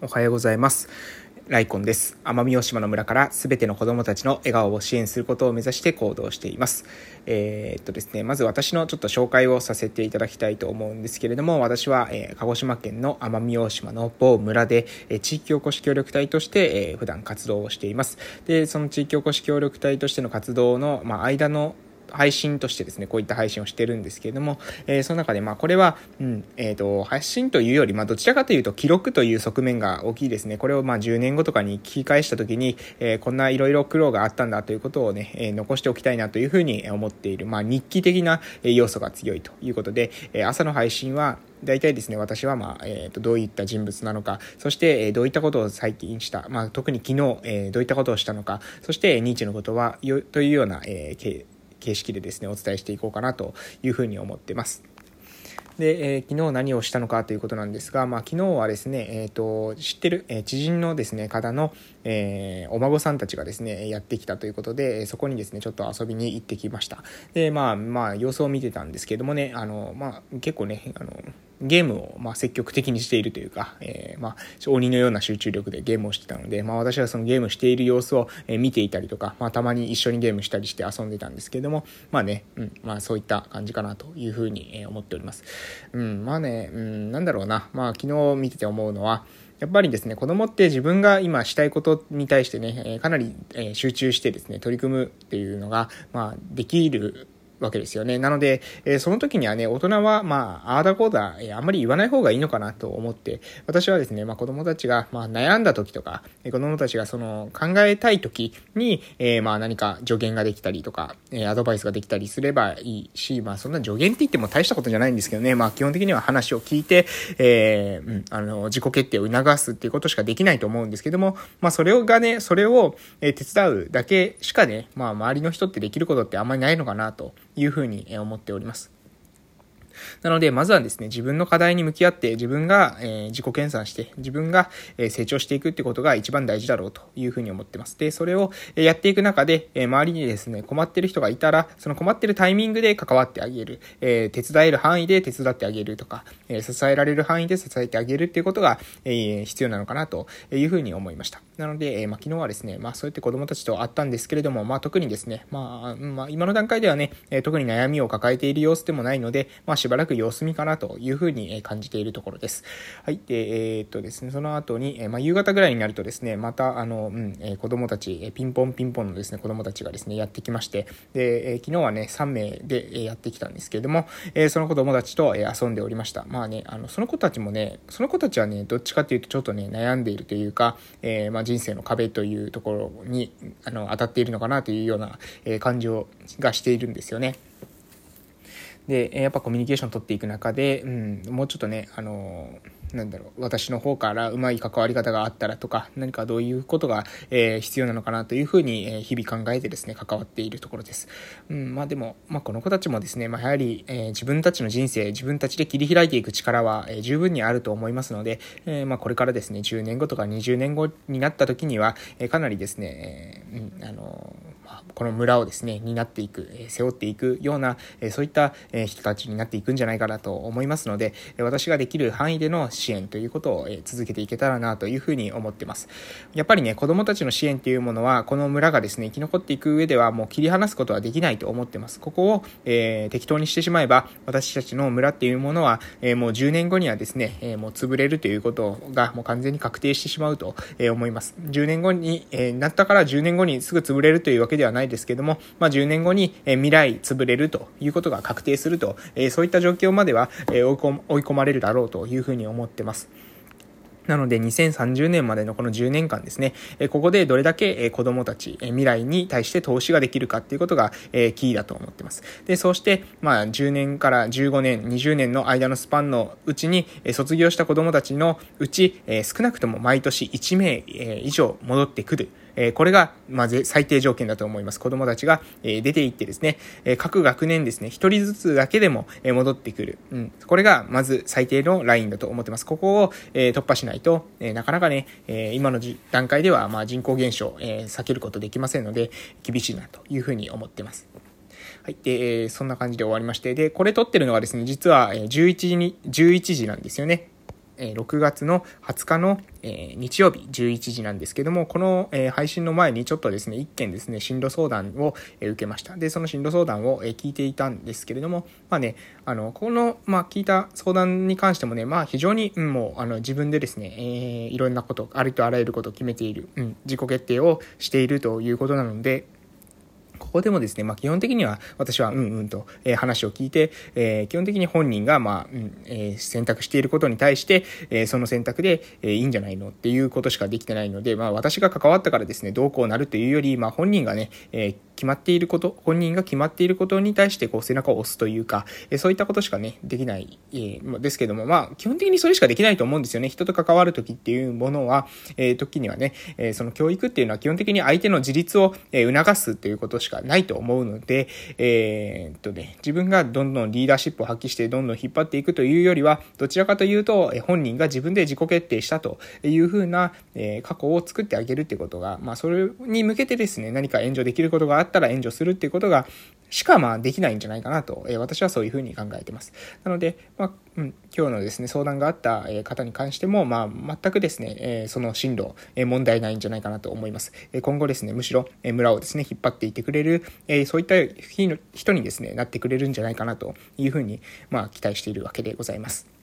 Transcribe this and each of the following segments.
おはようございます。ライコンです。奄美大島の村からすべての子供たちの笑顔を支援することを目指して行動しています。えー、っとですね、まず私のちょっと紹介をさせていただきたいと思うんですけれども、私は、えー、鹿児島県の奄美大島の某村で、えー、地域おこし協力隊として、え普段活動をしています。で、その地域おこし協力隊としての活動の、まあ、間の配信としてですね、こういった配信をしてるんですけれども、えー、その中で、まあ、これは、うん、えっ、ー、と、発信というより、まあ、どちらかというと、記録という側面が大きいですね。これを、まあ、10年後とかに聞き返したときに、えー、こんないろいろ苦労があったんだということをね、え、残しておきたいなというふうに思っている、まあ、日記的な要素が強いということで、え、朝の配信は、大体ですね、私は、まあ、えー、と、どういった人物なのか、そして、えー、どういったことを最近した、まあ、特に昨日、えー、どういったことをしたのか、そして、ニーチェのことは、よ、というような、えー、形式でですね、お伝えしていこうかなというふうに思ってます。で、えー、昨日何をしたのかということなんですが、まあ、昨日はですね、えっ、ー、と、知ってる、えー、知人のですね、方の、えー、お孫さんたちがですね、やってきたということで、そこにですね、ちょっと遊びに行ってきました。で、まあ、まあ、様子を見てたんですけどもね、あの、まあ、結構ね、あの、ゲームをまあ積極的にしているというか、えー、まあ鬼のような集中力でゲームをしてたので、まあ、私はそのゲームしている様子を見ていたりとか、まあ、たまに一緒にゲームしたりして遊んでたんですけども、まあね、うんまあ、そういった感じかなというふうに思っております。うん、まあね、うん、なんだろうな、まあ、昨日見てて思うのは、やっぱりですね、子供って自分が今したいことに対してね、かなり集中してですね、取り組むっていうのが、まあ、できるわけですよね。なので、えー、その時にはね、大人は、まあ、ああだこうだ、えー、あんまり言わない方がいいのかなと思って、私はですね、まあ、子供たちが、まあ、悩んだ時とか、子供たちがその、考えたい時に、えー、まあ、何か助言ができたりとか、えー、アドバイスができたりすればいいし、まあ、そんな助言って言っても大したことじゃないんですけどね、まあ、基本的には話を聞いて、えー、うん、あの、自己決定を促すっていうことしかできないと思うんですけども、まあ、それをがね、それを、えー、手伝うだけしかね、まあ、周りの人ってできることってあんまりないのかなというふうに思っております。なので、まずはですね、自分の課題に向き合って、自分が、えー、自己研鑽して、自分が、え、成長していくってことが一番大事だろうというふうに思ってます。で、それを、やっていく中で、え周りにですね、困ってる人がいたら、その困ってるタイミングで関わってあげる、え手伝える範囲で手伝ってあげるとか、え支えられる範囲で支えてあげるっていうことが、え必要なのかなというふうに思いました。なので、えまあ、昨日はですね、まあ、そうやって子供たちと会ったんですけれども、まあ、特にですね、まあ、まあ、今の段階ではね、特に悩みを抱えている様子でもないので、まあ、しばらく様子見かなというふうに感じているところです。はい。で、えー、っとですね、その後に、えまあ、夕方ぐらいになるとですね、また、あの、うん、え子供たち、ピンポンピンポンのですね、子供たちがですね、やってきまして、で、え昨日はね、3名でやってきたんですけれども、えその子供たちと遊んでおりました。まあね、あの、その子たちもね、その子たちはね、どっちかっていうとちょっとね、悩んでいるというか、えー、まあ、人生の壁というところに、あの、当たっているのかなというような、え感情がしているんですよね。で、やっぱコミュニケーション取っていく中で、うん、もうちょっとね、あのなんだろう、私の方からうまい関わり方があったらとか、何かどういうことが、えー、必要なのかなというふうに、えー、日々考えてですね、関わっているところです。うん、まあでも、まあこの子たちもですね、まあやはり、えー、自分たちの人生、自分たちで切り開いていく力は、えー、十分にあると思いますので、えー、まあこれからですね、10年後とか20年後になった時には、えー、かなりですね、えー、うん、あのこの村をですね、担っていく、背負っていくような、そういった人たちになっていくんじゃないかなと思いますので、私ができる範囲での支援ということを続けていけたらなというふうに思ってます。やっぱりね、子供たちの支援っていうものは、この村がですね、生き残っていく上ではもう切り離すことはできないと思ってます。ここを、えー、適当にしてしまえば、私たちの村っていうものは、えー、もう10年後にはですね、えー、もう潰れるということがもう完全に確定してしまうとえ思います。10年後に、えなったから10年後にすぐ潰れるというわけではないですけども、まあ、10年後に、え未来潰れるということが確定すると、えそういった状況までは、え追い込まれるだろうというふうに思ってます。なので2030年までのこの10年間ですね、ここでどれだけ子供たち、未来に対して投資ができるかっていうことがキーだと思ってます。で、そうして、まあ10年から15年、20年の間のスパンのうちに卒業した子供たちのうち少なくとも毎年1名以上戻ってくる。えこれが、まず最低条件だと思います。子供たちが、え出て行ってですね、え各学年ですね、一人ずつだけでも、え戻ってくる。うん。これが、まず最低のラインだと思ってます。ここを、え突破しないと、えなかなかね、え今の段階では、まあ、人口減少、え避けることできませんので、厳しいなというふうに思ってます。はい。で、えそんな感じで終わりまして、で、これ撮ってるのがですね、実は、11時に、11時なんですよね。え6月の20日の、え日曜日11時なんですけども、この、え配信の前にちょっとですね、一件ですね、進路相談を、え受けました。で、その進路相談を、え聞いていたんですけれども、まあね、あの、この、まあ、聞いた相談に関してもね、まあ、非常に、うん、もう、あの、自分でですね、えー、いろんなこと、ありとあらゆることを決めている、うん、自己決定をしているということなので、ここでもですね、まあ、基本的には私はうんうんと、えー、話を聞いて、えー、基本的に本人が、まあ、うんえー、選択していることに対して、えその選択で、えいいんじゃないのっていうことしかできてないので、まあ、私が関わったからですね、どうこうなるというより、まあ、本人がね、え決まっていること、本人が決まっていることに対してこう背中を押すというか、えそういったことしかね、できない、えー、ですけども、まあ、基本的にそれしかできないと思うんですよね。人と関わるときっていうものは、えー、時にはね、えその教育っていうのは基本的に相手の自立を、え促すということしかないと思うので、え、っとね、自分がどんどんリーダーシップを発揮してどんどん引っ張っていくというよりは、どちらかというと、え本人が自分で自己決定したというふうな、え過去を作ってあげるってことが、まあ、それに向けてですね、何か援助できることがあったら援助するっていうことが、しかまあできないんじゃないかなと、えー、私はそういうふうに考えてます。なので、まあ、うん、今日のですね、相談があった方に関しても、まあ、全くですね、えー、その進路、えー、問題ないんじゃないかなと思います。え今後ですね、むしろ、え村をですね、引っ張っていってくれる、えそういった人にですね、なってくれるんじゃないかなというふうに、まあ、期待しているわけでございます。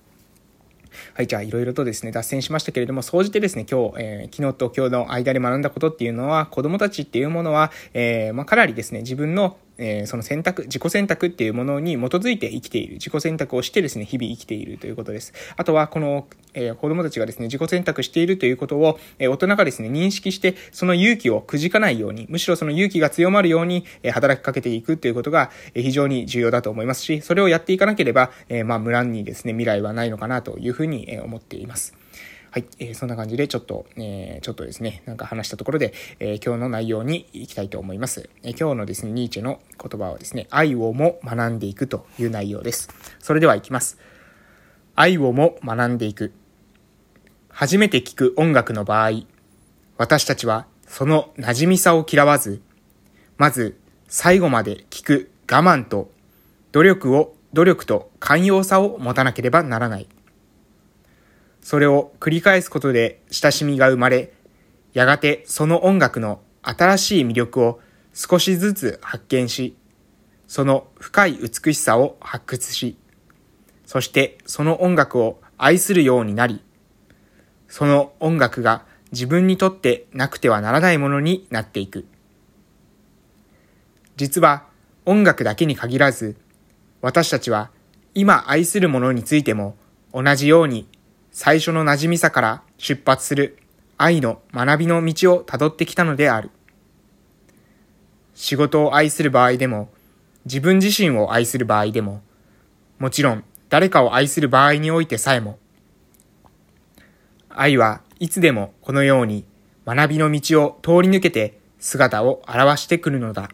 はい、じゃあいろいろとですね、脱線しましたけれども、総じてですね、今日、えー、昨日と今日の間で学んだことっていうのは、子供たちっていうものは、えー、まあ、かなりですね、自分のえー、その選択、自己選択っていうものに基づいて生きている、自己選択をしてですね、日々生きているということです。あとは、この、えー、子供たちがですね、自己選択しているということを、えー、大人がですね、認識して、その勇気をくじかないように、むしろその勇気が強まるように、えー、働きかけていくということが、えー、非常に重要だと思いますし、それをやっていかなければ、えー、まあ、無乱にですね、未来はないのかなというふうに、えー、思っています。はい、えー、そんな感じでちょっと、えー、ちょっとですね、なんか話したところで、えー、今日の内容に行きたいと思います。え今日のですね、ニーチェの言葉はですね、愛をも学んでいくという内容です。それでは行きます。愛をも学んでいく。初めて聴く音楽の場合、私たちはその馴染みさを嫌わず、まず最後まで聴く我慢と努力を、努力と寛容さを持たなければならない。それを繰り返すことで親しみが生まれ、やがてその音楽の新しい魅力を少しずつ発見し、その深い美しさを発掘し、そしてその音楽を愛するようになり、その音楽が自分にとってなくてはならないものになっていく。実は音楽だけに限らず、私たちは今愛するものについても同じように最初の馴染みさから出発する愛の学びの道をたどってきたのである。仕事を愛する場合でも、自分自身を愛する場合でも、もちろん誰かを愛する場合においてさえも、愛はいつでもこのように学びの道を通り抜けて姿を現してくるのだ。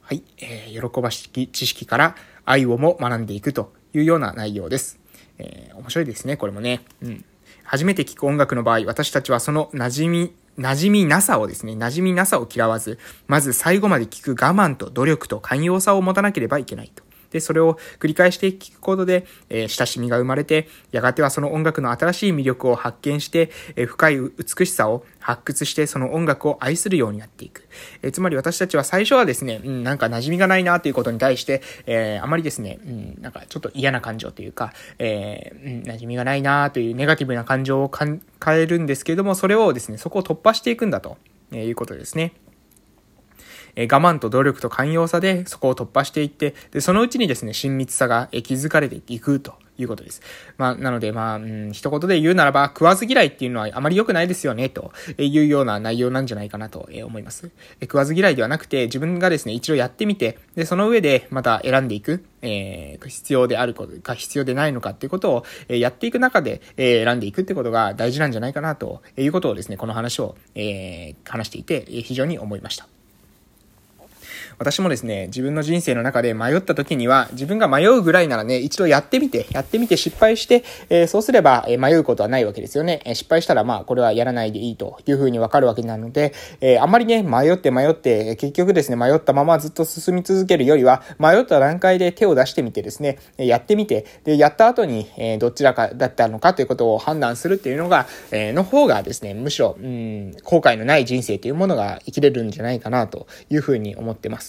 はい、えー、喜ばしき知識から愛をも学んでいくというような内容です。えー、面白いですね、これもね。うん。初めて聴く音楽の場合、私たちはその馴染み、馴染みなさをですね、馴染みなさを嫌わず、まず最後まで聴く我慢と努力と寛容さを持たなければいけないと。で、それを繰り返して聞くことで、えー、親しみが生まれて、やがてはその音楽の新しい魅力を発見して、えー、深い美しさを発掘して、その音楽を愛するようになっていく。えー、つまり私たちは最初はですね、うん、なんか馴染みがないなということに対して、えあまりですね、うん、なんかちょっと嫌な感情というか、えうん、馴染みがないなというネガティブな感情を変えるんですけれども、それをですね、そこを突破していくんだと、えいうことですね。え我慢と努力と寛容さでそこを突破していって、で、そのうちにですね、親密さが築かれていくということです。まあ、なので、まあ、うん、一言で言うならば、食わず嫌いっていうのはあまり良くないですよね、というような内容なんじゃないかなと思います。食わず嫌いではなくて、自分がですね、一度やってみて、で、その上でまた選んでいく、えー、必要であることか必要でないのかっていうことを、えやっていく中で、え選んでいくってことが大事なんじゃないかなということをですね、この話を、えー、話していて、非常に思いました。私もですね、自分の人生の中で迷った時には、自分が迷うぐらいならね、一度やってみて、やってみて失敗して、えー、そうすれば、え迷うことはないわけですよね。え失敗したら、まあ、これはやらないでいいというふうにわかるわけなので、えー、あんまりね、迷って迷って、結局ですね、迷ったままずっと進み続けるよりは、迷った段階で手を出してみてですね、やってみて、で、やった後に、えどちらかだったのかということを判断するっていうのが、えの方がですね、むしろ、うん、後悔のない人生というものが生きれるんじゃないかなというふうに思ってます。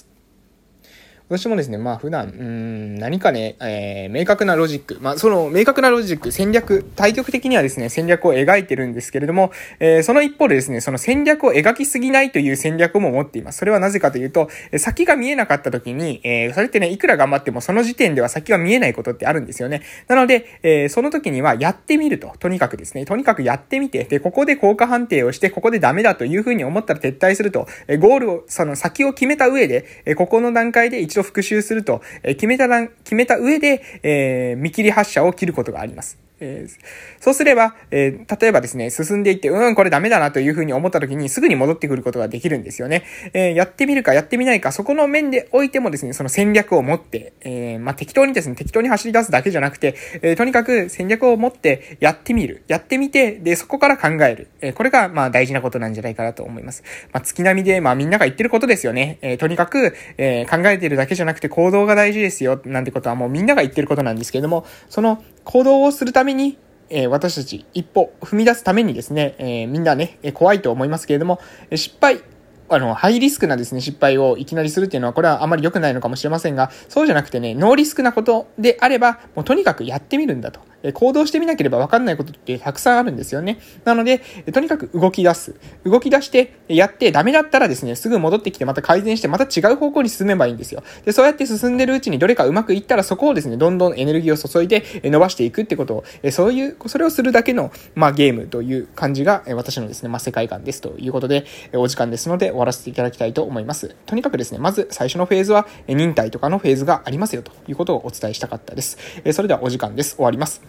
私もですね、まあ普段、うん、何かね、えー、明確なロジック、まあその明確なロジック、戦略、対局的にはですね、戦略を描いてるんですけれども、えー、その一方でですね、その戦略を描きすぎないという戦略も持っています。それはなぜかというと、先が見えなかった時に、えー、それってね、いくら頑張ってもその時点では先が見えないことってあるんですよね。なので、えー、その時にはやってみると、とにかくですね、とにかくやってみて、で、ここで効果判定をして、ここでダメだというふうに思ったら撤退すると、えゴールを、その先を決めた上で、えここの段階で一度復習すると、え決めた決めた上で、えー、見切り発車を切ることがあります。えー、そうすれば、えー、例えばですね、進んでいって、うん、これダメだなというふうに思った時にすぐに戻ってくることができるんですよね。えー、やってみるかやってみないか、そこの面でおいてもですね、その戦略を持って、えまあ、適当にですね、適当に走り出すだけじゃなくて、えとにかく戦略を持ってやってみる。やってみて、で、そこから考える。えこれが、まあ、大事なことなんじゃないかなと思います。まあ、月並みで、まあ、みんなが言ってることですよね。えとにかく、え考えてるだけじゃなくて行動が大事ですよ、なんてことはもうみんなが言ってることなんですけれども、その行動をするために、え、私たち一歩踏み出すためにですね、え、みんなね、え怖いと思いますけれども、失敗、あの、ハイリスクなですね、失敗をいきなりするっていうのは、これはあまり良くないのかもしれませんが、そうじゃなくてね、ノーリスクなことであれば、もうとにかくやってみるんだと。え行動してみなければ分かんないことってたくさんあるんですよね。なので、とにかく動き出す。動き出して、やってダメだったらですね、すぐ戻ってきてまた改善して、また違う方向に進めばいいんですよ。で、そうやって進んでるうちにどれかうまくいったらそこをですね、どんどんエネルギーを注いで伸ばしていくってことを、そういう、それをするだけの、まあ、ゲームという感じが、私のですね、まあ、世界観ですということで、お時間ですので終わらせていただきたいと思います。とにかくですね、まず最初のフェーズは、忍耐とかのフェーズがありますよということをお伝えしたかったです。それではお時間です。終わります。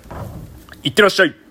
いってらっしゃい。